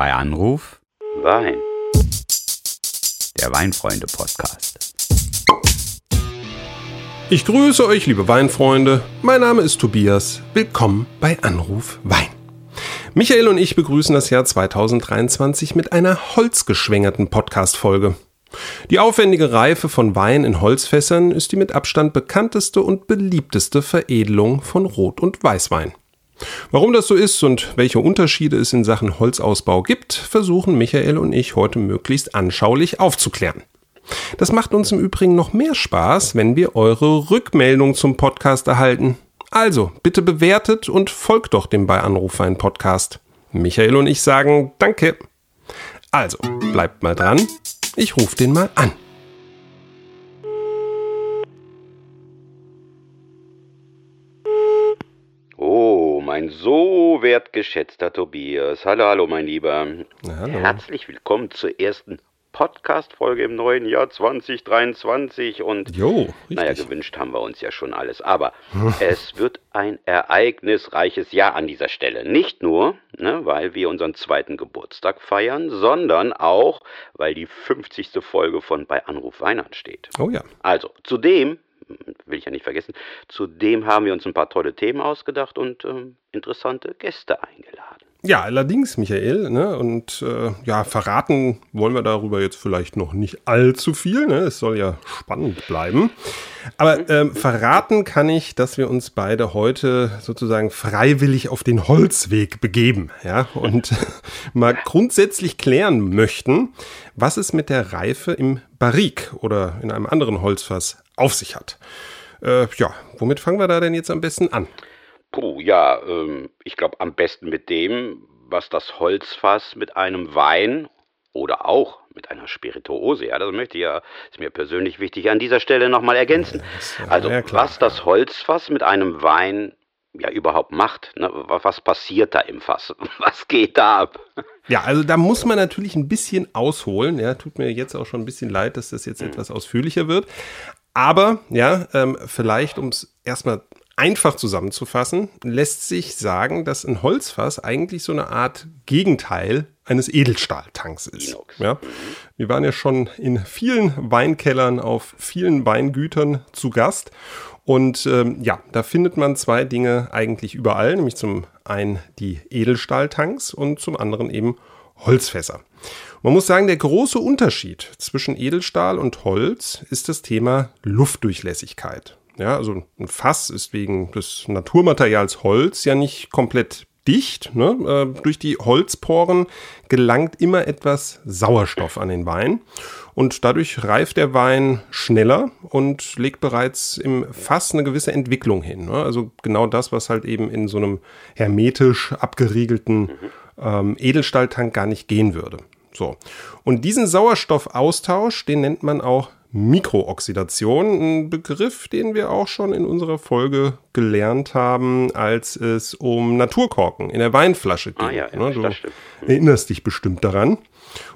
Bei Anruf Wein. der Weinfreunde-Podcast. Ich grüße euch, liebe Weinfreunde. Mein Name ist Tobias. Willkommen bei Anruf Wein. Michael und ich begrüßen das Jahr 2023 mit einer holzgeschwängerten Podcast-Folge. Die aufwendige Reife von Wein in Holzfässern ist die mit Abstand bekannteste und beliebteste Veredelung von Rot- und Weißwein. Warum das so ist und welche Unterschiede es in Sachen Holzausbau gibt, versuchen Michael und ich heute möglichst anschaulich aufzuklären. Das macht uns im Übrigen noch mehr Spaß, wenn wir eure Rückmeldung zum Podcast erhalten. Also, bitte bewertet und folgt doch dem bei Anruf ein Podcast. Michael und ich sagen Danke. Also, bleibt mal dran. Ich rufe den mal an. Mein so wertgeschätzter Tobias. Hallo, hallo, mein Lieber. Na, hallo. Herzlich willkommen zur ersten Podcast-Folge im neuen Jahr 2023. Und Jo, naja, gewünscht haben wir uns ja schon alles. Aber es wird ein ereignisreiches Jahr an dieser Stelle. Nicht nur, ne, weil wir unseren zweiten Geburtstag feiern, sondern auch, weil die 50. Folge von Bei Anruf Wein ansteht. Oh ja. Also, zudem, will ich ja nicht vergessen, zudem haben wir uns ein paar tolle Themen ausgedacht und ähm, interessante Gäste eingeladen. Ja, allerdings, Michael, ne? Und äh, ja, verraten wollen wir darüber jetzt vielleicht noch nicht allzu viel, ne? Es soll ja spannend bleiben. Aber ähm, verraten kann ich, dass wir uns beide heute sozusagen freiwillig auf den Holzweg begeben, ja, und mal grundsätzlich klären möchten, was es mit der Reife im Barrik oder in einem anderen Holzfass auf sich hat. Äh, ja, womit fangen wir da denn jetzt am besten an? Puh, ja, ähm, ich glaube am besten mit dem, was das Holzfass mit einem Wein oder auch mit einer Spirituose, ja, das möchte ich ja, ist mir persönlich wichtig, an dieser Stelle nochmal ergänzen. ja- Also, ja, klar. was das Holzfass mit einem Wein ja überhaupt macht, ne? wa- was passiert da im Fass, was geht da ab? Ja, also da muss man natürlich ein bisschen ausholen. Ja, tut mir jetzt auch schon ein bisschen leid, dass das jetzt etwas ausführlicher wird. Aber ja, ähm, vielleicht, um es erstmal einfach zusammenzufassen, lässt sich sagen, dass ein Holzfass eigentlich so eine Art Gegenteil eines Edelstahltanks ist. Ja, wir waren ja schon in vielen Weinkellern auf vielen Weingütern zu Gast. Und ähm, ja, da findet man zwei Dinge eigentlich überall, nämlich zum einen die Edelstahltanks und zum anderen eben Holzfässer. Man muss sagen, der große Unterschied zwischen Edelstahl und Holz ist das Thema Luftdurchlässigkeit. Ja, also ein Fass ist wegen des Naturmaterials Holz ja nicht komplett dicht. Ne? Äh, durch die Holzporen gelangt immer etwas Sauerstoff an den Wein. Und dadurch reift der Wein schneller und legt bereits im Fass eine gewisse Entwicklung hin. Ne? Also genau das, was halt eben in so einem hermetisch abgeriegelten ähm, Edelstahltank gar nicht gehen würde. So. Und diesen Sauerstoffaustausch, den nennt man auch Mikrooxidation, ein Begriff, den wir auch schon in unserer Folge gelernt haben, als es um Naturkorken in der Weinflasche ging. Ah ja, ja, Ne, du das stimmt. erinnerst dich bestimmt daran.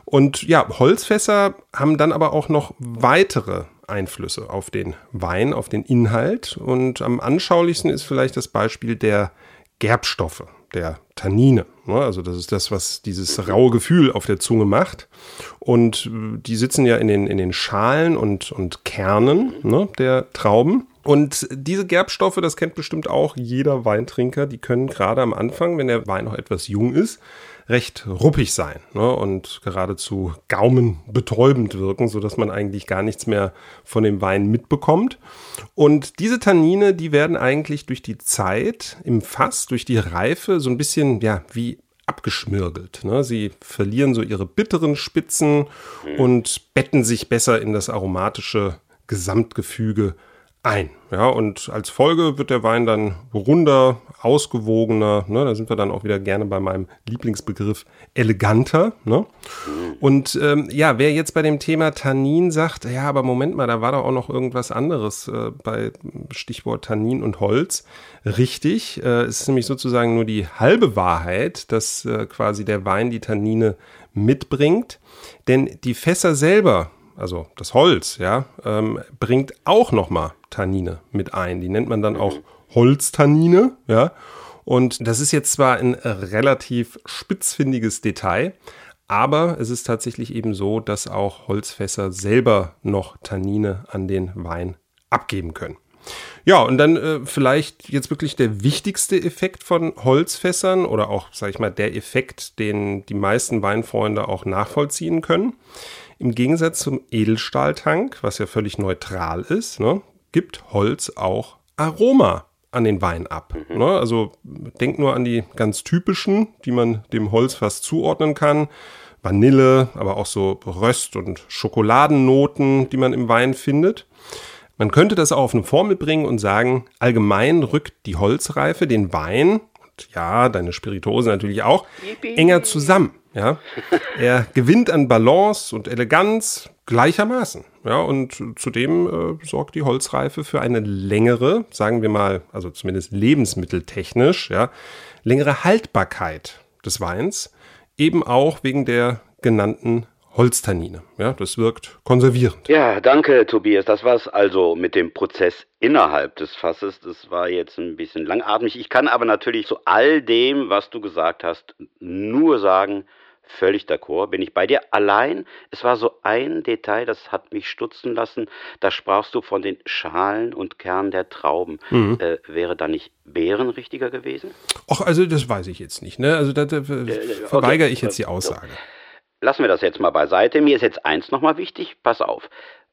Und ja, Holzfässer haben dann aber auch noch weitere Einflüsse auf den Wein, auf den Inhalt. Und am anschaulichsten ist vielleicht das Beispiel der Gerbstoffe, der Tannine. Ne? Also das ist das, was dieses raue Gefühl auf der Zunge macht. Und äh, die sitzen ja in den, in den Schalen und, und Kernen ne, der Trauben. Und diese Gerbstoffe, das kennt bestimmt auch jeder Weintrinker, die können gerade am Anfang, wenn der Wein noch etwas jung ist, recht ruppig sein ne, und geradezu gaumenbetäubend wirken, sodass man eigentlich gar nichts mehr von dem Wein mitbekommt. Und diese Tannine, die werden eigentlich durch die Zeit im Fass, durch die Reife so ein bisschen, ja, wie abgeschmirgelt. Ne? Sie verlieren so ihre bitteren Spitzen und betten sich besser in das aromatische Gesamtgefüge ein. Ja, und als Folge wird der Wein dann runder, ausgewogener. Ne? Da sind wir dann auch wieder gerne bei meinem Lieblingsbegriff eleganter. Ne? Und ähm, ja, wer jetzt bei dem Thema Tannin sagt, ja, aber Moment mal, da war doch auch noch irgendwas anderes äh, bei Stichwort Tannin und Holz. Richtig, äh, es ist nämlich sozusagen nur die halbe Wahrheit, dass äh, quasi der Wein die Tannine mitbringt. Denn die Fässer selber, also das Holz, ja, ähm, bringt auch nochmal Tannine mit ein. Die nennt man dann auch Holztannine, ja. Und das ist jetzt zwar ein relativ spitzfindiges Detail, aber es ist tatsächlich eben so, dass auch Holzfässer selber noch Tannine an den Wein abgeben können. Ja, und dann äh, vielleicht jetzt wirklich der wichtigste Effekt von Holzfässern oder auch, sag ich mal, der Effekt, den die meisten Weinfreunde auch nachvollziehen können. Im Gegensatz zum Edelstahltank, was ja völlig neutral ist, ne, gibt Holz auch Aroma an den Wein ab. Mhm. Ne? Also denk nur an die ganz typischen, die man dem Holzfass zuordnen kann. Vanille, aber auch so Röst- und Schokoladennoten, die man im Wein findet. Man könnte das auch auf eine Formel bringen und sagen, allgemein rückt die Holzreife den Wein, und ja, deine Spirituose natürlich auch, enger zusammen. Ja? Er gewinnt an Balance und Eleganz gleichermaßen. Ja, und zudem äh, sorgt die Holzreife für eine längere, sagen wir mal, also zumindest lebensmitteltechnisch, ja, längere Haltbarkeit des Weins, eben auch wegen der genannten Holztannine. Ja, das wirkt konservierend. Ja, danke, Tobias. Das war's also mit dem Prozess innerhalb des Fasses. Das war jetzt ein bisschen langatmig. Ich kann aber natürlich zu all dem, was du gesagt hast, nur sagen, völlig d'accord, bin ich bei dir. Allein, es war so ein Detail, das hat mich stutzen lassen. Da sprachst du von den Schalen und Kernen der Trauben. Mhm. Äh, wäre da nicht Beeren richtiger gewesen? Ach, also das weiß ich jetzt nicht. Ne? Also da, da äh, verweigere okay. ich jetzt die Aussage. Lassen wir das jetzt mal beiseite. Mir ist jetzt eins nochmal wichtig. Pass auf.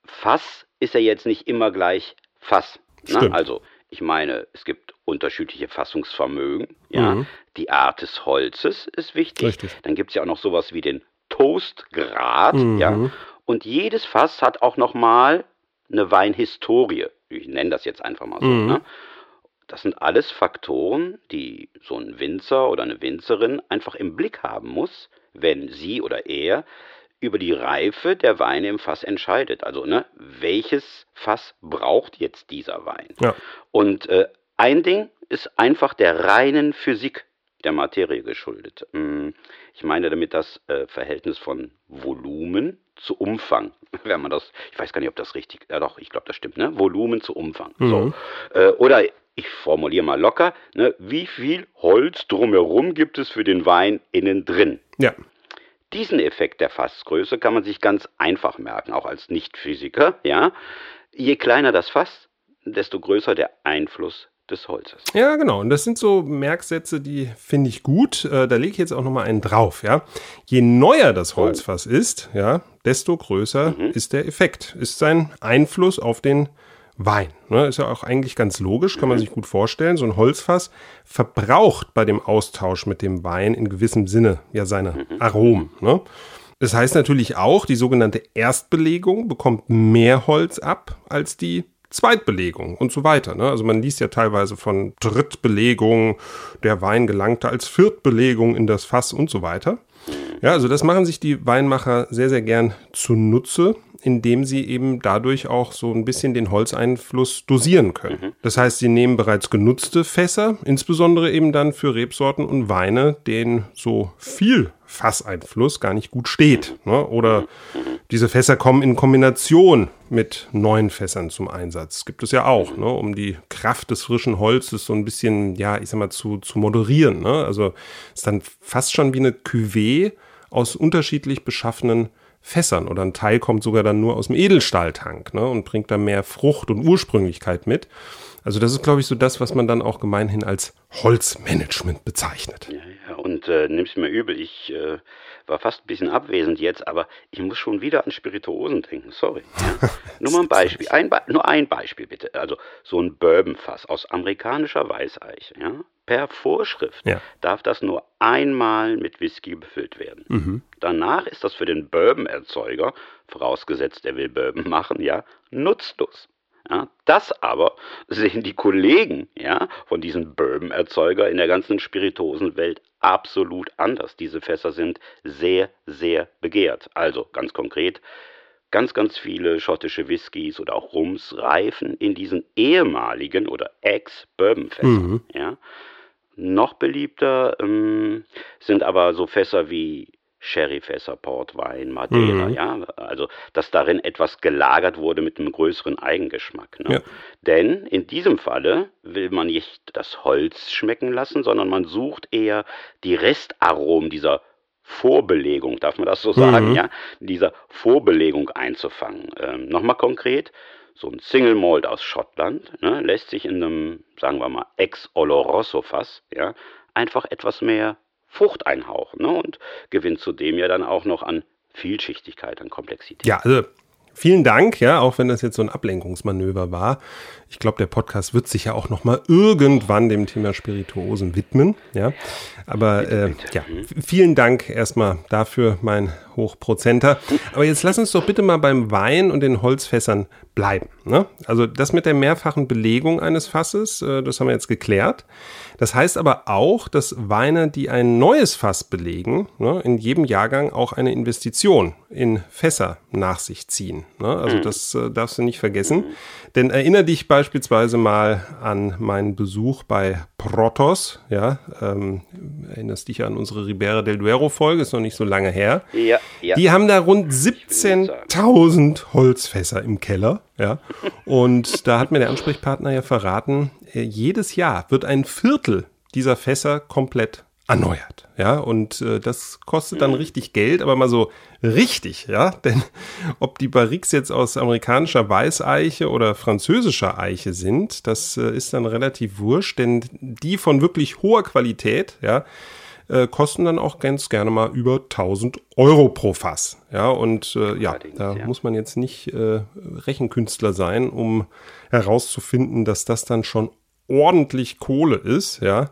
Fass ist ja jetzt nicht immer gleich Fass. Ne? Also ich meine, es gibt unterschiedliche Fassungsvermögen. Ja? Mhm. Die Art des Holzes ist wichtig. Richtig. Dann gibt es ja auch noch sowas wie den Toastgrad. Mhm. Ja? Und jedes Fass hat auch nochmal eine Weinhistorie. Ich nenne das jetzt einfach mal so. Mhm. Ne? Das sind alles Faktoren, die so ein Winzer oder eine Winzerin einfach im Blick haben muss, wenn sie oder er über die Reife der Weine im Fass entscheidet. Also, ne, welches Fass braucht jetzt dieser Wein? Ja. Und äh, ein Ding ist einfach der reinen Physik der Materie geschuldet. Hm, ich meine damit das äh, Verhältnis von Volumen zu Umfang. Wenn man das, ich weiß gar nicht, ob das richtig, ja doch, ich glaube, das stimmt, ne? Volumen zu Umfang. Mhm. So. Äh, oder ich formuliere mal locker, ne? wie viel Holz drumherum gibt es für den Wein innen drin? Ja. Diesen Effekt der Fassgröße kann man sich ganz einfach merken, auch als Nichtphysiker. Ja? Je kleiner das Fass, desto größer der Einfluss des Holzes. Ja, genau. Und das sind so Merksätze, die finde ich gut. Äh, da lege ich jetzt auch nochmal einen drauf. Ja? Je neuer das oh. Holzfass oh. ist, ja, desto größer mhm. ist der Effekt, ist sein Einfluss auf den Wein. Ne? Ist ja auch eigentlich ganz logisch, kann man sich gut vorstellen. So ein Holzfass verbraucht bei dem Austausch mit dem Wein in gewissem Sinne ja seine Aromen. Ne? Das heißt natürlich auch, die sogenannte Erstbelegung bekommt mehr Holz ab als die Zweitbelegung und so weiter. Ne? Also man liest ja teilweise von Drittbelegung, der Wein gelangte als Viertbelegung in das Fass und so weiter. Ja, also das machen sich die Weinmacher sehr, sehr gern zunutze, indem sie eben dadurch auch so ein bisschen den Holzeinfluss dosieren können. Mhm. Das heißt, sie nehmen bereits genutzte Fässer, insbesondere eben dann für Rebsorten und Weine, denen so viel Fasseinfluss gar nicht gut steht. Ne? Oder diese Fässer kommen in Kombination mit neuen Fässern zum Einsatz. Gibt es ja auch, ne? um die Kraft des frischen Holzes so ein bisschen, ja, ich sag mal, zu, zu moderieren. Ne? Also ist dann fast schon wie eine Cuvée aus unterschiedlich beschaffenen Fässern oder ein Teil kommt sogar dann nur aus dem Edelstahltank ne, und bringt da mehr Frucht und Ursprünglichkeit mit. Also das ist, glaube ich, so das, was man dann auch gemeinhin als Holzmanagement bezeichnet. Ja, ja und äh, nimm's mir übel, ich äh, war fast ein bisschen abwesend jetzt, aber ich muss schon wieder an Spirituosen denken, sorry. Ja. nur mal ein Beispiel, ein Be nur ein Beispiel bitte. Also so ein Bourbonfass aus amerikanischer Weißeiche, ja. Per Vorschrift ja. darf das nur einmal mit Whisky befüllt werden. Mhm. Danach ist das für den Bourbon-Erzeuger, vorausgesetzt er will Bourbon machen, ja, nutzlos. Ja, das aber sehen die Kollegen ja, von diesen Bourbon-Erzeuger in der ganzen Spiritosenwelt absolut anders. Diese Fässer sind sehr, sehr begehrt. Also ganz konkret, ganz, ganz viele schottische Whiskys oder auch Rums reifen in diesen ehemaligen oder Ex-Bourbon-Fässern. Mhm. Ja. Noch beliebter ähm, sind aber so Fässer wie Sherryfässer, Portwein, Madeira, Mhm. ja, also dass darin etwas gelagert wurde mit einem größeren Eigengeschmack. Ne? Ja. Denn in diesem Falle will man nicht das Holz schmecken lassen, sondern man sucht eher die Restaromen dieser Vorbelegung, darf man das so sagen, Mhm. ja, dieser Vorbelegung einzufangen. Ähm, Nochmal konkret, so ein Single Malt aus Schottland ne, lässt sich in einem, sagen wir mal, Ex-Oloroso-Fass ja, einfach etwas mehr Frucht einhauchen ne, und gewinnt zudem ja dann auch noch an Vielschichtigkeit, an Komplexität. Ja, also vielen Dank, ja, auch wenn das jetzt so ein Ablenkungsmanöver war. Ich glaube, der Podcast wird sich ja auch noch mal irgendwann dem Thema Spirituosen widmen, ja. Aber äh, ja, vielen Dank erstmal dafür, mein Hochprozenter. Aber jetzt lass uns doch bitte mal beim Wein und den Holzfässern bleiben. Ne? Also das mit der mehrfachen Belegung eines Fasses, äh, das haben wir jetzt geklärt. Das heißt aber auch, dass Weine, die ein neues Fass belegen, ne, in jedem Jahrgang auch eine Investition in Fässer nach sich ziehen. Ne? Also das äh, darfst du nicht vergessen. Denn erinnere dich beispielsweise mal an meinen Besuch bei Protos. Ja, ähm, erinnerst dich an unsere Ribera del Duero Folge, ist noch nicht so lange her. Ja, ja. Die haben da rund 17.000 Holzfässer im Keller. Ja. Und da hat mir der Ansprechpartner ja verraten, äh, jedes Jahr wird ein Viertel dieser Fässer komplett erneuert. Ja, und äh, das kostet dann richtig Geld, aber mal so richtig, ja, denn ob die Barriques jetzt aus amerikanischer Weißeiche oder französischer Eiche sind, das äh, ist dann relativ wurscht, denn die von wirklich hoher Qualität, ja, äh, kosten dann auch ganz gerne mal über 1000 Euro pro Fass. Ja, und äh, ja, da ja. muss man jetzt nicht äh, Rechenkünstler sein, um herauszufinden, dass das dann schon ordentlich Kohle ist, ja,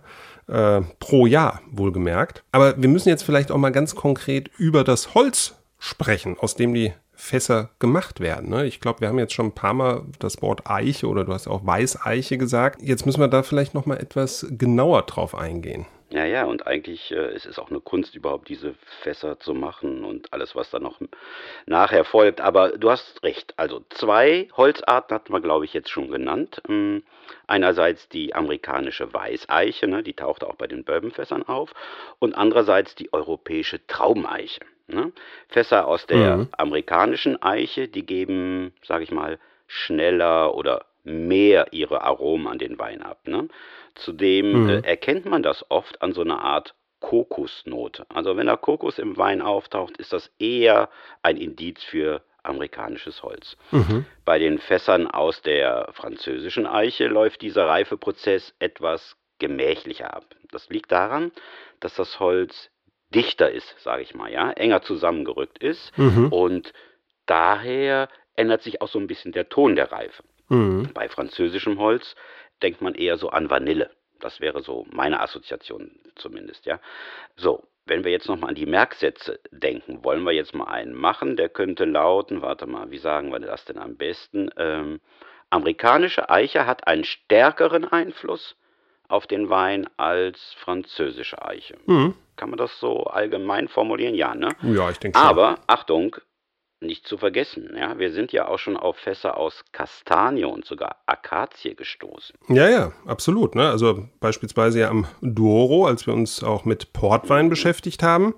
äh, pro Jahr wohlgemerkt. Aber wir müssen jetzt vielleicht auch mal ganz konkret über das Holz sprechen, aus dem die Fässer gemacht werden. Ne? Ich glaube, wir haben jetzt schon ein paar Mal das Wort Eiche oder du hast auch Weißeiche gesagt. Jetzt müssen wir da vielleicht noch mal etwas genauer drauf eingehen. Ja, ja, und eigentlich äh, es ist es auch eine Kunst, überhaupt diese Fässer zu machen und alles, was dann noch nachher folgt. Aber du hast recht. Also zwei Holzarten hatten wir, glaube ich, jetzt schon genannt. Ähm, einerseits die amerikanische Weißeiche, ne, die taucht auch bei den Bourbonfässern auf. Und andererseits die europäische Traubeneiche. Ne? Fässer aus der Mhm. amerikanischen Eiche, die geben, sage ich mal, schneller oder mehr ihre Aromen an den Wein ab. Ne? Zudem Mhm. äh, erkennt man das oft an so einer Art Kokosnote. Also wenn da Kokos im Wein auftaucht, ist das eher ein Indiz für amerikanisches Holz. Mhm. Bei den Fässern aus der französischen Eiche läuft dieser Reifeprozess etwas gemächlicher ab. Das liegt daran, dass das Holz dichter ist, sage ich mal, ja, enger zusammengerückt ist Mhm. und daher ändert sich auch so ein bisschen der Ton der Reife. Mhm. Bei französischem Holz denkt man eher so an Vanille. Das wäre so meine Assoziation zumindest, ja. So, wenn wir jetzt nochmal an die Merksätze denken, wollen wir jetzt mal einen machen, der könnte lauten, warte mal, wie sagen wir das denn am besten? Ähm, amerikanische Eiche hat einen stärkeren Einfluss auf den Wein als französische Eiche. Mhm. Kann man das so allgemein formulieren? Ja, ne? Ja, ich denke schon. Aber, Achtung, nicht zu vergessen, ja, wir sind ja auch schon auf Fässer aus Kastanie und sogar Akazie gestoßen. Ja, ja, absolut. Ne? Also beispielsweise ja am Duoro, als wir uns auch mit Portwein beschäftigt haben.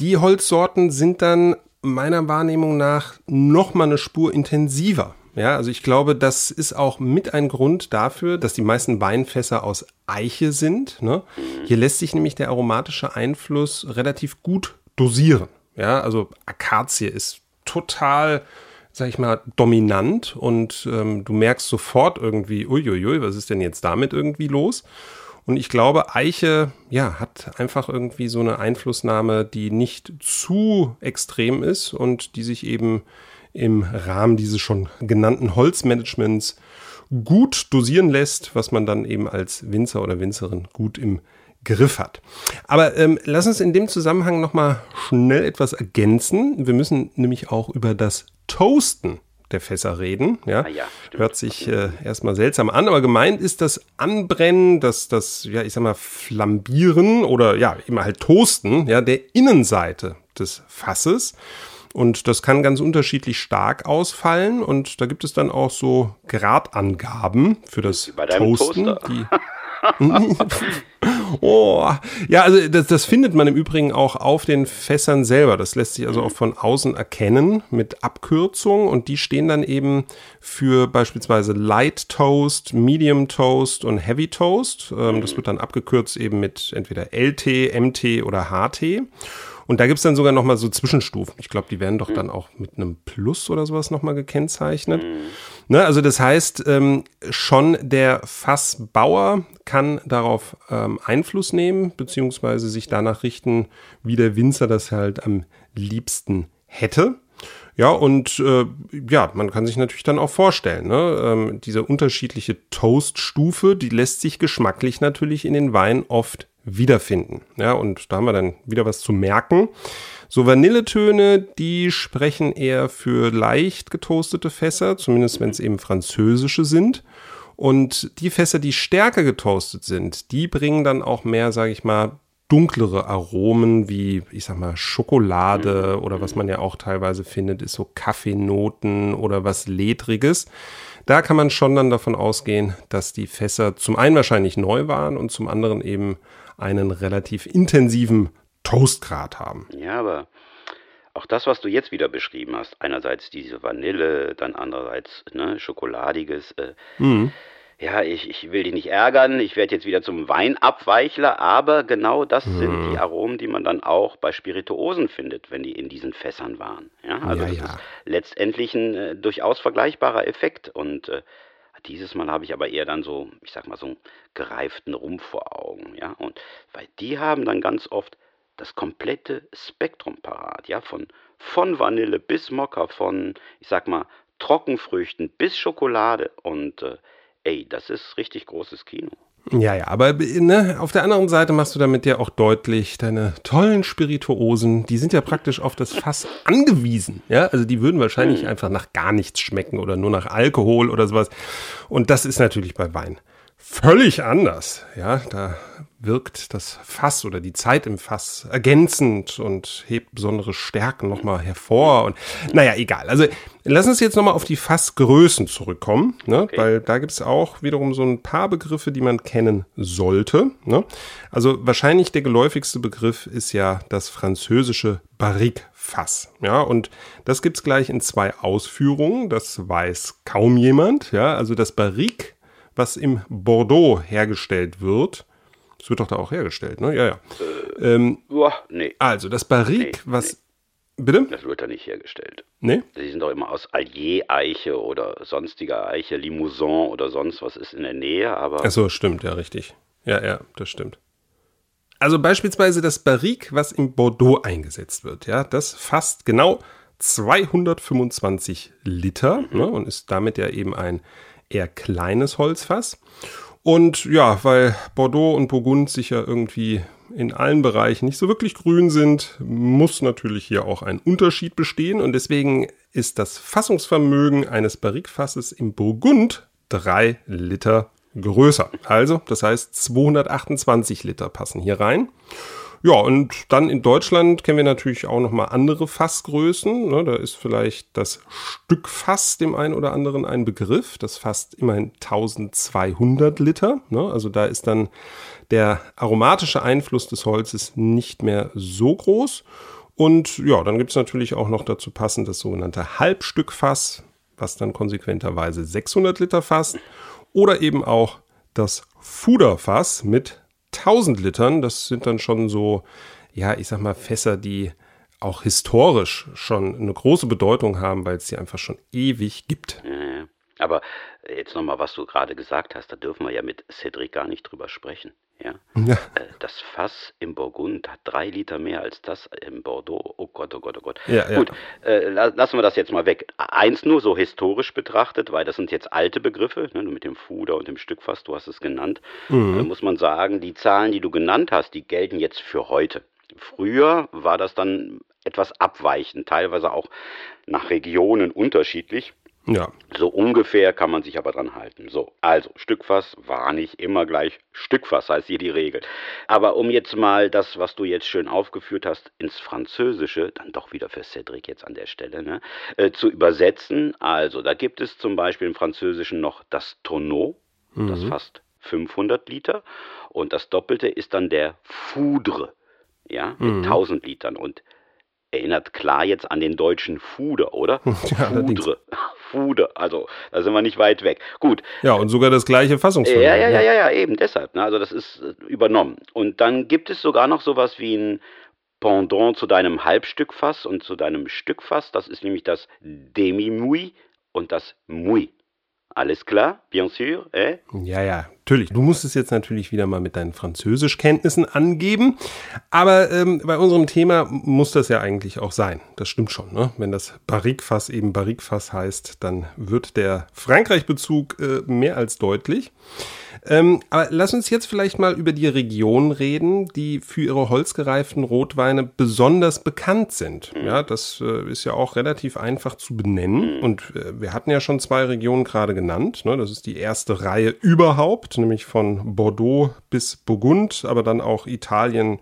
Die Holzsorten sind dann meiner Wahrnehmung nach noch mal eine Spur intensiver. Ja, also ich glaube, das ist auch mit ein Grund dafür, dass die meisten Weinfässer aus Eiche sind. Ne? Hier lässt sich nämlich der aromatische Einfluss relativ gut dosieren. Ja, also Akazie ist total, sag ich mal, dominant und ähm, du merkst sofort irgendwie, uiuiui, was ist denn jetzt damit irgendwie los? Und ich glaube, Eiche, ja, hat einfach irgendwie so eine Einflussnahme, die nicht zu extrem ist und die sich eben im Rahmen dieses schon genannten Holzmanagements gut dosieren lässt, was man dann eben als Winzer oder Winzerin gut im Griff hat. Aber ähm, lass uns in dem Zusammenhang nochmal schnell etwas ergänzen. Wir müssen nämlich auch über das Toasten der Fässer reden. Ja, Ah ja, hört sich äh, erstmal seltsam an, aber gemeint ist das Anbrennen, das, das, ja, ich sag mal, Flambieren oder ja, eben halt Toasten, ja, der Innenseite des Fasses. Und das kann ganz unterschiedlich stark ausfallen. Und da gibt es dann auch so Gradangaben für das Toasten. Oh, ja, also das, das findet man im Übrigen auch auf den Fässern selber. Das lässt sich also auch von außen erkennen mit Abkürzungen und die stehen dann eben für beispielsweise Light Toast, Medium Toast und Heavy Toast. Ähm, das wird dann abgekürzt eben mit entweder LT, MT oder HT. Und da gibt's dann sogar nochmal so Zwischenstufen. Ich glaube, die werden doch dann auch mit einem Plus oder sowas nochmal gekennzeichnet. Ne, also das heißt, ähm, schon der Fassbauer kann darauf ähm, Einfluss nehmen, beziehungsweise sich danach richten, wie der Winzer das halt am liebsten hätte. Ja, und äh, ja, man kann sich natürlich dann auch vorstellen, ne? ähm, diese unterschiedliche Toaststufe, die lässt sich geschmacklich natürlich in den Wein oft wiederfinden. Ja, und da haben wir dann wieder was zu merken. So Vanilletöne, die sprechen eher für leicht getoastete Fässer, zumindest wenn es eben französische sind. Und die Fässer, die stärker getoastet sind, die bringen dann auch mehr, sage ich mal, dunklere Aromen wie, ich sag mal, Schokolade oder was man ja auch teilweise findet, ist so Kaffeenoten oder was Ledriges. Da kann man schon dann davon ausgehen, dass die Fässer zum einen wahrscheinlich neu waren und zum anderen eben einen relativ intensiven Toastgrad haben. Ja, aber auch das, was du jetzt wieder beschrieben hast, einerseits diese Vanille, dann andererseits ne, Schokoladiges, äh, Mhm. ja, ich, ich will dich nicht ärgern, ich werde jetzt wieder zum Weinabweichler, aber genau das Mhm. sind die Aromen, die man dann auch bei Spirituosen findet, wenn die in diesen Fässern waren. Ja, also Ja, das ja. ist letztendlich ein äh, durchaus vergleichbarer Effekt und äh, dieses Mal habe ich aber eher dann so, ich sag mal, so einen gereiften Rumpf vor Augen, ja, und weil die haben dann ganz oft das komplette Spektrum parat, ja, von, von Vanille bis Mokka, von, ich sag mal, Trockenfrüchten bis Schokolade und äh, ey, das ist richtig großes Kino. Ja, ja, aber ne, auf der anderen Seite machst du damit ja auch deutlich, deine tollen Spirituosen, die sind ja praktisch auf das Fass angewiesen. Ja, also die würden wahrscheinlich einfach nach gar nichts schmecken oder nur nach Alkohol oder sowas. Und das ist natürlich bei Wein völlig anders. Ja, da wirkt das Fass oder die Zeit im Fass ergänzend und hebt besondere Stärken nochmal hervor. Und naja, egal. Also lass uns jetzt nochmal auf die Fassgrößen zurückkommen, ne? weil da gibt es auch wiederum so ein paar Begriffe, die man kennen sollte. Ne? Also wahrscheinlich der geläufigste Begriff ist ja das französische Barrique-Fass. Ja, und das gibt es gleich in zwei Ausführungen. Das weiß kaum jemand. Ja, also das Barrique was im Bordeaux hergestellt wird. Das wird doch da auch hergestellt, ne? Ja, ja. Ähm, Uah, nee, also das Barrique, Nee, was. Bitte? das wird da nicht hergestellt. Nee? Die sind doch immer aus Allier-Eiche oder sonstiger Eiche, Limousin oder sonst was ist in der Nähe, aber Achso, stimmt, ja, richtig. Ja, ja, das stimmt. Also beispielsweise das Barrique, was im Bordeaux eingesetzt wird, ja, das fasst genau 225 Liter ne, und ist damit ja eben ein eher kleines Holzfass. Und ja, weil Bordeaux und Burgund sich ja irgendwie in allen Bereichen nicht so wirklich grün sind, muss natürlich hier auch ein Unterschied bestehen. Und deswegen ist das Fassungsvermögen eines Barrique-Fasses im Burgund drei Liter größer. Also, das heißt 228 Liter passen hier rein. Ja, und dann in Deutschland kennen wir natürlich auch nochmal andere Fassgrößen. Ne, da ist vielleicht das Stückfass dem einen oder anderen ein Begriff. Das fasst immerhin 1200 Liter. Ne, also da ist dann der aromatische Einfluss des Holzes nicht mehr so groß. Und ja, dann gibt es natürlich auch noch dazu passend das sogenannte Halbstückfass, was dann konsequenterweise 600 Liter fasst. Oder eben auch das Fuderfass mit 1000 Litern. Das sind dann schon so, ja, ich sag mal, Fässer, die auch historisch schon eine große Bedeutung haben, weil es sie einfach schon ewig gibt. äh, aber jetzt nochmal, was du gerade gesagt hast, da dürfen wir ja mit Cedric gar nicht drüber sprechen. Ja? Ja. Äh, Das Fass im Burgund hat drei Liter mehr als das im Bordeaux. Oh Gott, oh Gott, oh Gott. Ja, ja. Gut, äh, la- lassen wir das jetzt mal weg. Eins nur so historisch betrachtet, weil das sind jetzt alte Begriffe, ne, mit dem Fuder und dem Stückfass, du hast es genannt, Mhm. äh, muss man sagen, die Zahlen, die du genannt hast, die gelten jetzt für heute. Früher war das dann etwas abweichend, teilweise auch nach Regionen unterschiedlich. Ja, So ungefähr kann man sich aber dran halten. So, also Stückfass war nicht immer gleich Stückfass, heißt hier die Regel. Aber um jetzt mal das, was du jetzt schön aufgeführt hast, ins Französische, dann doch wieder für Cedric jetzt an der Stelle, ne, äh, zu übersetzen. Also, da gibt es zum Beispiel im Französischen noch das Tonneau, das fasst 500 Liter und das Doppelte ist dann der Foudre, ja, mit 1000 Litern und erinnert klar jetzt an den deutschen Fuder, oder? Ja, allerdings. Fuder, also da sind wir nicht weit weg. Gut, Ja, und sogar das gleiche Fassungsvermögen. ja, ja, ja, ja, ja, eben deshalb. Ne? Also das ist äh, übernommen. Und dann gibt es sogar noch sowas wie ein Pendant zu deinem Halbstückfass und zu deinem Stückfass. Das ist nämlich das Demi-Mouille und das Mouille. Alles klar? Bien sûr? Eh? Ja, ja, natürlich. Du musst es jetzt natürlich wieder mal mit deinen Französischkenntnissen angeben. Aber ähm, bei unserem Thema muss das ja eigentlich auch sein. Das stimmt schon. Ne? Wenn das Barrique-Fass eben Barrique-Fass heißt, dann wird der Frankreich-Bezug äh, mehr als deutlich. Ähm, aber lass uns jetzt vielleicht mal über die Regionen reden, die für ihre holzgereiften Rotweine besonders bekannt sind. Ja, das äh, ist ja auch relativ einfach zu benennen. Und äh, wir hatten ja schon zwei Regionen gerade genannt. Ne? Das ist die erste Reihe überhaupt, nämlich von Bordeaux bis Burgund, aber dann auch Italien,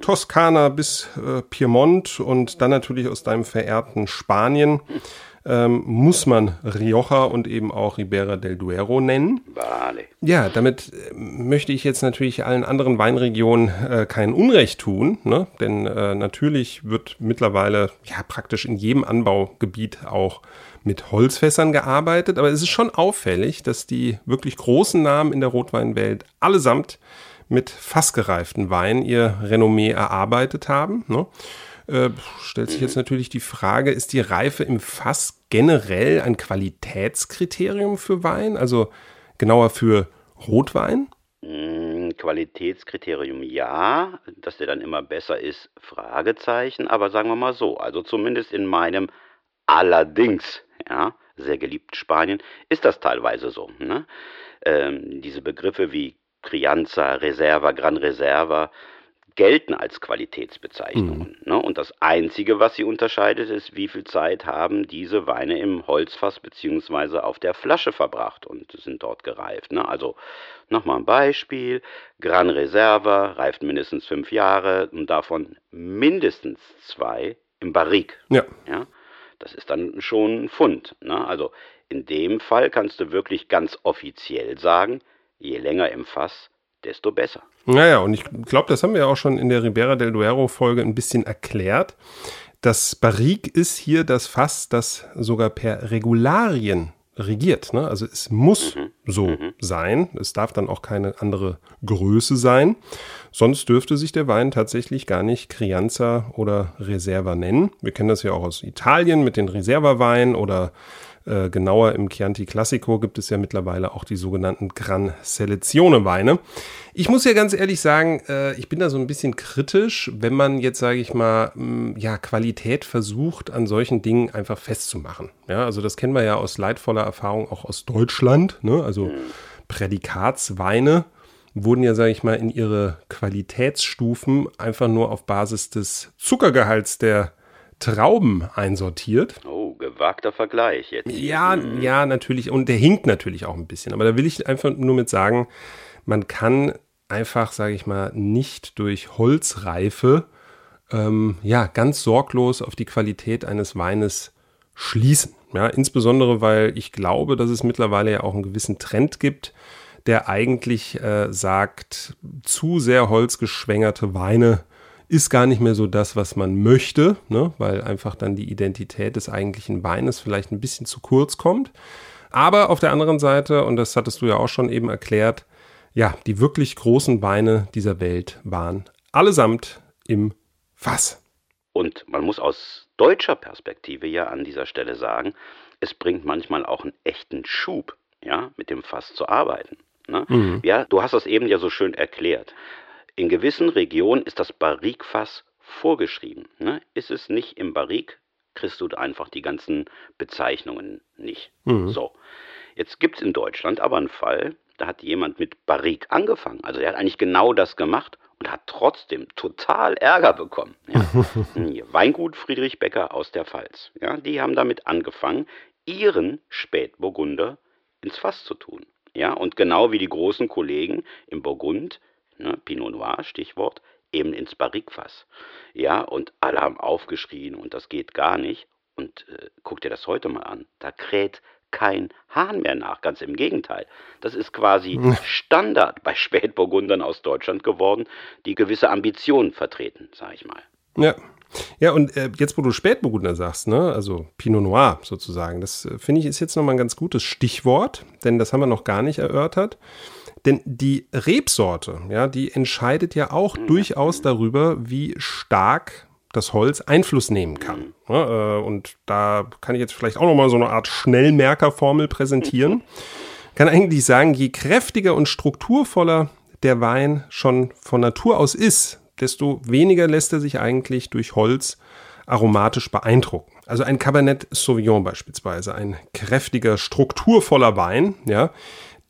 Toskana bis äh, Piemont und dann natürlich aus deinem verehrten Spanien. Ähm, muss man Rioja und eben auch Ribera del Duero nennen. Vale. Ja, damit äh, möchte ich jetzt natürlich allen anderen Weinregionen äh, kein Unrecht tun, ne? denn äh, natürlich wird mittlerweile ja praktisch in jedem Anbaugebiet auch mit Holzfässern gearbeitet, aber es ist schon auffällig, dass die wirklich großen Namen in der Rotweinwelt allesamt mit fassgereiften Weinen ihr Renommee erarbeitet haben. Ne? Äh, stellt sich jetzt natürlich die Frage, ist die Reife im Fass generell ein Qualitätskriterium für Wein? Also genauer für Rotwein? Mm, Qualitätskriterium ja, dass der dann immer besser ist, Fragezeichen, aber sagen wir mal so, also zumindest in meinem allerdings, ja, sehr geliebten Spanien, ist das teilweise so. Ne? Ähm, diese Begriffe wie Crianza, Reserva, Gran Reserva gelten als Qualitätsbezeichnungen. Ne? Und das Einzige, was sie unterscheidet, ist, wie viel Zeit haben diese Weine im Holzfass beziehungsweise auf der Flasche verbracht und sind dort gereift. Ne? Also nochmal ein Beispiel. Gran Reserva reift mindestens fünf Jahre und davon mindestens zwei im Barrique. Ja. Ja, das ist dann schon ein Fund. Ne? Also in dem Fall kannst du wirklich ganz offiziell sagen, je länger im Fass, desto besser. Naja, und ich glaube, das haben wir auch schon in der Ribera del Duero-Folge ein bisschen erklärt. Das Barrique ist hier das Fass, das sogar per Regularien regiert. Ne? Also es muss so sein. Es darf dann auch keine andere Größe sein. Sonst dürfte sich der Wein tatsächlich gar nicht Crianza oder Reserva nennen. Wir kennen das ja auch aus Italien mit den Reserva-Weinen oder äh, genauer im Chianti Classico gibt es ja mittlerweile auch die sogenannten Gran Selezione Weine. Ich muss ja ganz ehrlich sagen, äh, ich bin da so ein bisschen kritisch, wenn man jetzt, sage ich mal, mh, ja, Qualität versucht, an solchen Dingen einfach festzumachen. Ja, also das kennen wir ja aus leidvoller Erfahrung auch aus Deutschland. Ne? Also Prädikatsweine wurden ja, sage ich mal, in ihre Qualitätsstufen einfach nur auf Basis des Zuckergehalts der Trauben einsortiert. Oh, gewagter Vergleich jetzt. Ja, ja, natürlich. Und der hinkt natürlich auch ein bisschen. Aber da will ich einfach nur mit sagen, man kann einfach, sage ich mal, nicht durch Holzreife ähm, ja ganz sorglos auf die Qualität eines Weines schließen. Ja, insbesondere, weil ich glaube, dass es mittlerweile ja auch einen gewissen Trend gibt, der eigentlich äh, sagt, zu sehr holzgeschwängerte Weine ist gar nicht mehr so das, was man möchte, ne? weil einfach dann die Identität des eigentlichen Weines vielleicht ein bisschen zu kurz kommt. Aber auf der anderen Seite, und das hattest du ja auch schon eben erklärt, ja, die wirklich großen Weine dieser Welt waren allesamt im Fass. Und man muss aus deutscher Perspektive ja an dieser Stelle sagen, es bringt manchmal auch einen echten Schub, ja, mit dem Fass zu arbeiten. Ne? Ja, du hast das eben ja so schön erklärt. In gewissen Regionen ist das Barrique-Fass vorgeschrieben. Ne? Ist es nicht im Barrique, kriegst du einfach die ganzen Bezeichnungen nicht. So. Jetzt gibt es in Deutschland aber einen Fall, da hat jemand mit Barrique angefangen. Also der hat eigentlich genau das gemacht und hat trotzdem total Ärger bekommen. Ja. Hier, Weingut Friedrich Becker aus der Pfalz. Ja, die haben damit angefangen, ihren Spätburgunder ins Fass zu tun. Ja, und genau wie die großen Kollegen im Burgund, ne, Pinot Noir, Stichwort, eben ins Barrique-Fass. Ja, und alle haben aufgeschrien und das geht gar nicht. Und äh, guck dir das heute mal an. Da kräht kein Hahn mehr nach. Ganz im Gegenteil. Das ist quasi Standard bei Spätburgundern aus Deutschland geworden, die gewisse Ambitionen vertreten, sag ich mal. Ja. Ja, und äh, jetzt, wo du Spätburgunder sagst, ne, also Pinot Noir sozusagen, das äh, finde ich ist jetzt nochmal ein ganz gutes Stichwort, denn das haben wir noch gar nicht erörtert. Denn die Rebsorte, ja, die entscheidet ja auch mhm. durchaus darüber, wie stark das Holz Einfluss nehmen kann. Ja, äh, und da kann ich jetzt vielleicht auch nochmal so eine Art Schnellmerkerformel präsentieren. Kann eigentlich sagen, je kräftiger und strukturvoller der Wein schon von Natur aus ist, desto weniger lässt er sich eigentlich durch Holz aromatisch beeindrucken. Also ein Cabernet Sauvignon beispielsweise, ein kräftiger, strukturvoller Wein, ja,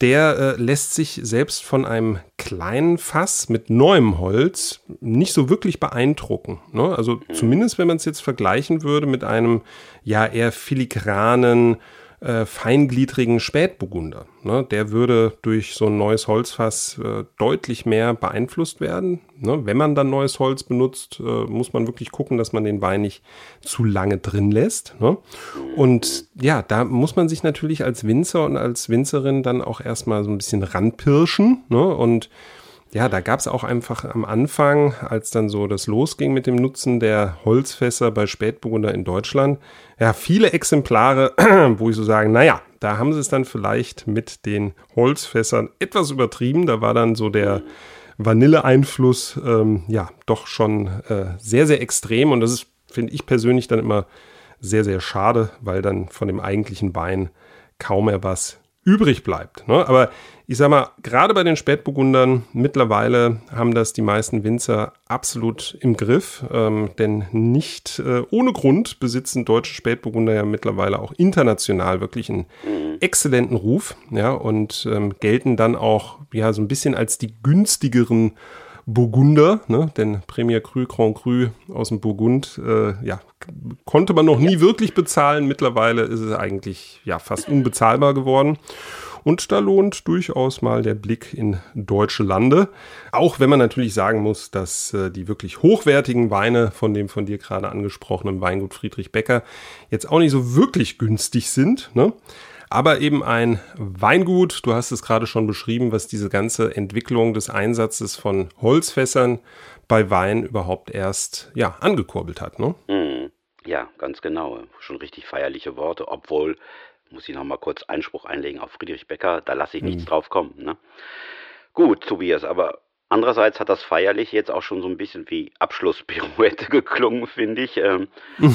der äh, lässt sich selbst von einem kleinen Fass mit neuem Holz nicht so wirklich beeindrucken. Ne? Also zumindest, wenn man es jetzt vergleichen würde mit einem ja eher filigranen, äh, feingliedrigen Spätburgunder. Ne? Der würde durch so ein neues Holzfass äh, deutlich mehr beeinflusst werden. Ne? Wenn man dann neues Holz benutzt, äh, muss man wirklich gucken, dass man den Wein nicht zu lange drin lässt. Ne? Und ja, da muss man sich natürlich als Winzer und als Winzerin dann auch erstmal so ein bisschen ranpirschen. Ne? Und ja, da gab es auch einfach am Anfang, als dann so das losging mit dem Nutzen der Holzfässer bei Spätburgunder in Deutschland, ja, viele Exemplare, wo ich so sagen, naja, da haben sie es dann vielleicht mit den Holzfässern etwas übertrieben. Da war dann so der Vanilleeinfluss ähm, ja doch schon äh, sehr, sehr extrem. Und das ist, finde ich persönlich, dann immer sehr, sehr schade, weil dann von dem eigentlichen Wein kaum mehr was übrig bleibt. Ne? Aber ich sag mal, gerade bei den Spätburgundern mittlerweile haben das die meisten Winzer absolut im Griff, ähm, denn nicht äh, ohne Grund besitzen deutsche Spätburgunder ja mittlerweile auch international wirklich einen exzellenten Ruf, ja, und ähm, gelten dann auch ja so ein bisschen als die günstigeren Burgunder, ne? denn Premier Cru, Grand Cru aus dem Burgund, äh, ja, konnte man noch nie ja. wirklich bezahlen. Mittlerweile ist es eigentlich ja fast unbezahlbar geworden. Und da lohnt durchaus mal der Blick in deutsche Lande. Auch wenn man natürlich sagen muss, dass äh, die wirklich hochwertigen Weine von dem von dir gerade angesprochenen Weingut Friedrich Becker jetzt auch nicht so wirklich günstig sind. Ne? Aber eben ein Weingut. Du hast es gerade schon beschrieben, was diese ganze Entwicklung des Einsatzes von Holzfässern bei Wein überhaupt erst ja, angekurbelt hat. Ne? Mhm. Ja, ganz genau. Schon richtig feierliche Worte, obwohl, muss ich noch mal kurz Einspruch einlegen auf Friedrich Becker, da lasse ich nichts mhm. drauf kommen. Ne? Gut, Tobias, aber Andererseits hat das feierlich jetzt auch schon so ein bisschen wie Abschlusspirouette geklungen, finde ich. Ähm,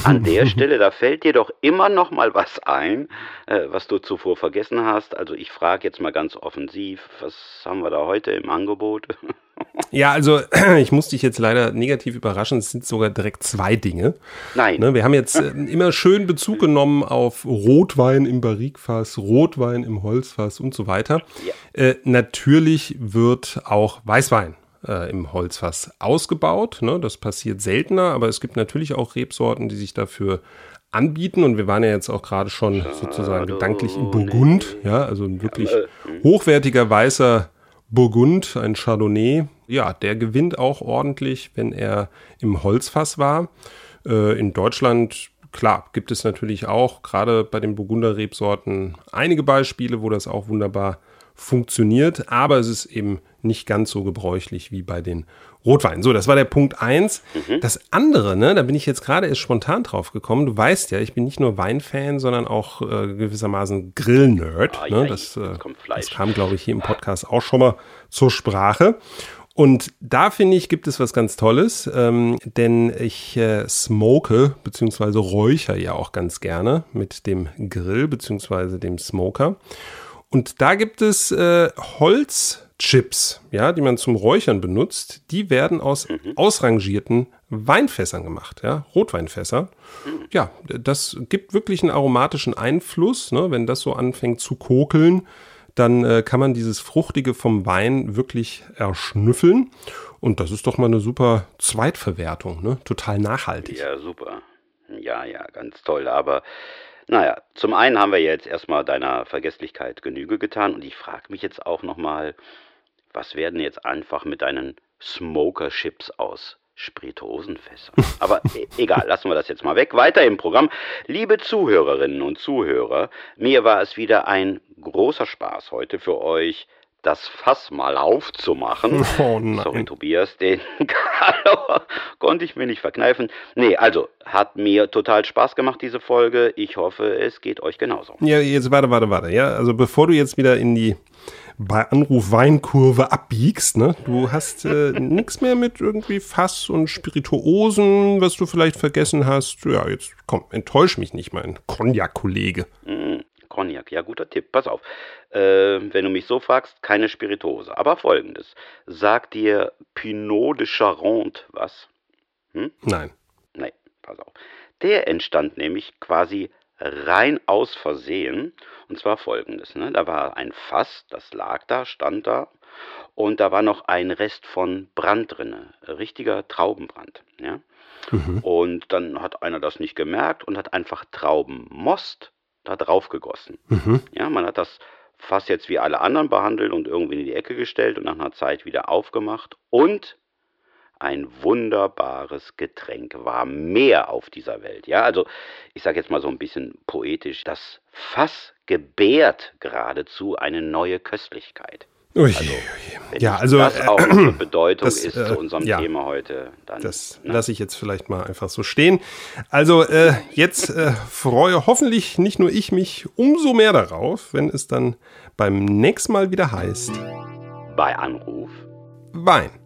an der Stelle, da fällt dir doch immer noch mal was ein, äh, was du zuvor vergessen hast. Also ich frage jetzt mal ganz offensiv, was haben wir da heute im Angebot? Ja, also ich muss dich jetzt leider negativ überraschen. Es sind sogar direkt zwei Dinge. Nein. Ne, wir haben jetzt äh, immer schön Bezug genommen auf Rotwein im Barrikfass, Rotwein im Holzfass und so weiter. Ja. Äh, natürlich wird auch Weißwein äh, im Holzfass ausgebaut. Ne? Das passiert seltener, aber es gibt natürlich auch Rebsorten, die sich dafür anbieten. Und wir waren ja jetzt auch gerade schon sozusagen gedanklich im Burgund, ja, also ein wirklich hochwertiger weißer Burgund, ein Chardonnay, ja, der gewinnt auch ordentlich, wenn er im Holzfass war. Äh, in Deutschland, klar, gibt es natürlich auch, gerade bei den Burgunder-Rebsorten, einige Beispiele, wo das auch wunderbar funktioniert, aber es ist eben nicht ganz so gebräuchlich wie bei den Rotweinen. So, das war der Punkt eins. Mhm. Das andere, ne, da bin ich jetzt gerade erst spontan drauf gekommen. Du weißt ja, ich bin nicht nur Weinfan, sondern auch äh, gewissermaßen Grill-Nerd. Oh, ne? das, äh, das kam, glaube ich, hier im Podcast auch schon mal zur Sprache. Und da finde ich, gibt es was ganz Tolles, ähm, denn ich äh, smoke bzw. räucher ja auch ganz gerne mit dem Grill bzw. dem Smoker. Und da gibt es äh, Holzchips, ja, die man zum Räuchern benutzt. Die werden aus mhm. ausrangierten Weinfässern gemacht, ja, Rotweinfässer. Mhm. Ja, das gibt wirklich einen aromatischen Einfluss, ne, wenn das so anfängt zu kokeln dann äh, kann man dieses Fruchtige vom Wein wirklich erschnüffeln. Und das ist doch mal eine super Zweitverwertung, ne? Total nachhaltig. Ja, super. Ja, ja, ganz toll. Aber naja, zum einen haben wir jetzt erstmal deiner Vergesslichkeit Genüge getan und ich frage mich jetzt auch nochmal, was werden jetzt einfach mit deinen Smoker-Chips aus Spirituosenfässer. Aber e egal, lassen wir das jetzt mal weg. Weiter im Programm. Liebe Zuhörerinnen und Zuhörer, mir war es wieder ein großer Spaß heute für euch das Fass mal aufzumachen. Oh. Sorry, Tobias, den konnte ich mir nicht verkneifen. Nee, also, hat mir total Spaß gemacht, diese Folge. Ich hoffe, es geht euch genauso. Ja, jetzt warte, warte, warte. Ja, also bevor du jetzt wieder in die bei Anruf Weinkurve abbiegst, ne? Du hast äh, nichts mehr mit irgendwie Fass und Spirituosen, was du vielleicht vergessen hast. Ja, jetzt komm, enttäusch mich nicht, mein Cognac-Kollege. Mm, Cognac, ja, guter Tipp. Pass auf. Äh, wenn du mich so fragst, keine Spirituose. Aber folgendes. Sagt dir Pinot de Charente was? Hm? Nein. Nein, pass auf. Der entstand nämlich quasi rein aus Versehen. Und zwar folgendes. Ne? Da war ein Fass, das lag da, stand da. Und da war noch ein Rest von Brand drinne, richtiger Traubenbrand. Ja? Mhm. Und dann hat einer das nicht gemerkt und hat einfach Traubenmost da drauf gegossen. Mhm. Ja, man hat das Fass jetzt wie alle anderen behandelt und irgendwie in die Ecke gestellt und nach einer Zeit wieder aufgemacht und ein wunderbares Getränk war mehr auf dieser Welt. Ja, also ich sage jetzt mal so ein bisschen poetisch, das Fass gebärt geradezu eine neue Köstlichkeit. Ui, also, ja, also das auch äh, eine Bedeutung das, ist äh, zu unserem ja, Thema heute. Dann, das ne? lasse ich jetzt vielleicht mal einfach so stehen. Also äh, jetzt äh, freue hoffentlich nicht nur ich mich umso mehr darauf, wenn es dann beim nächsten Mal wieder heißt. Bei Anruf. Wein.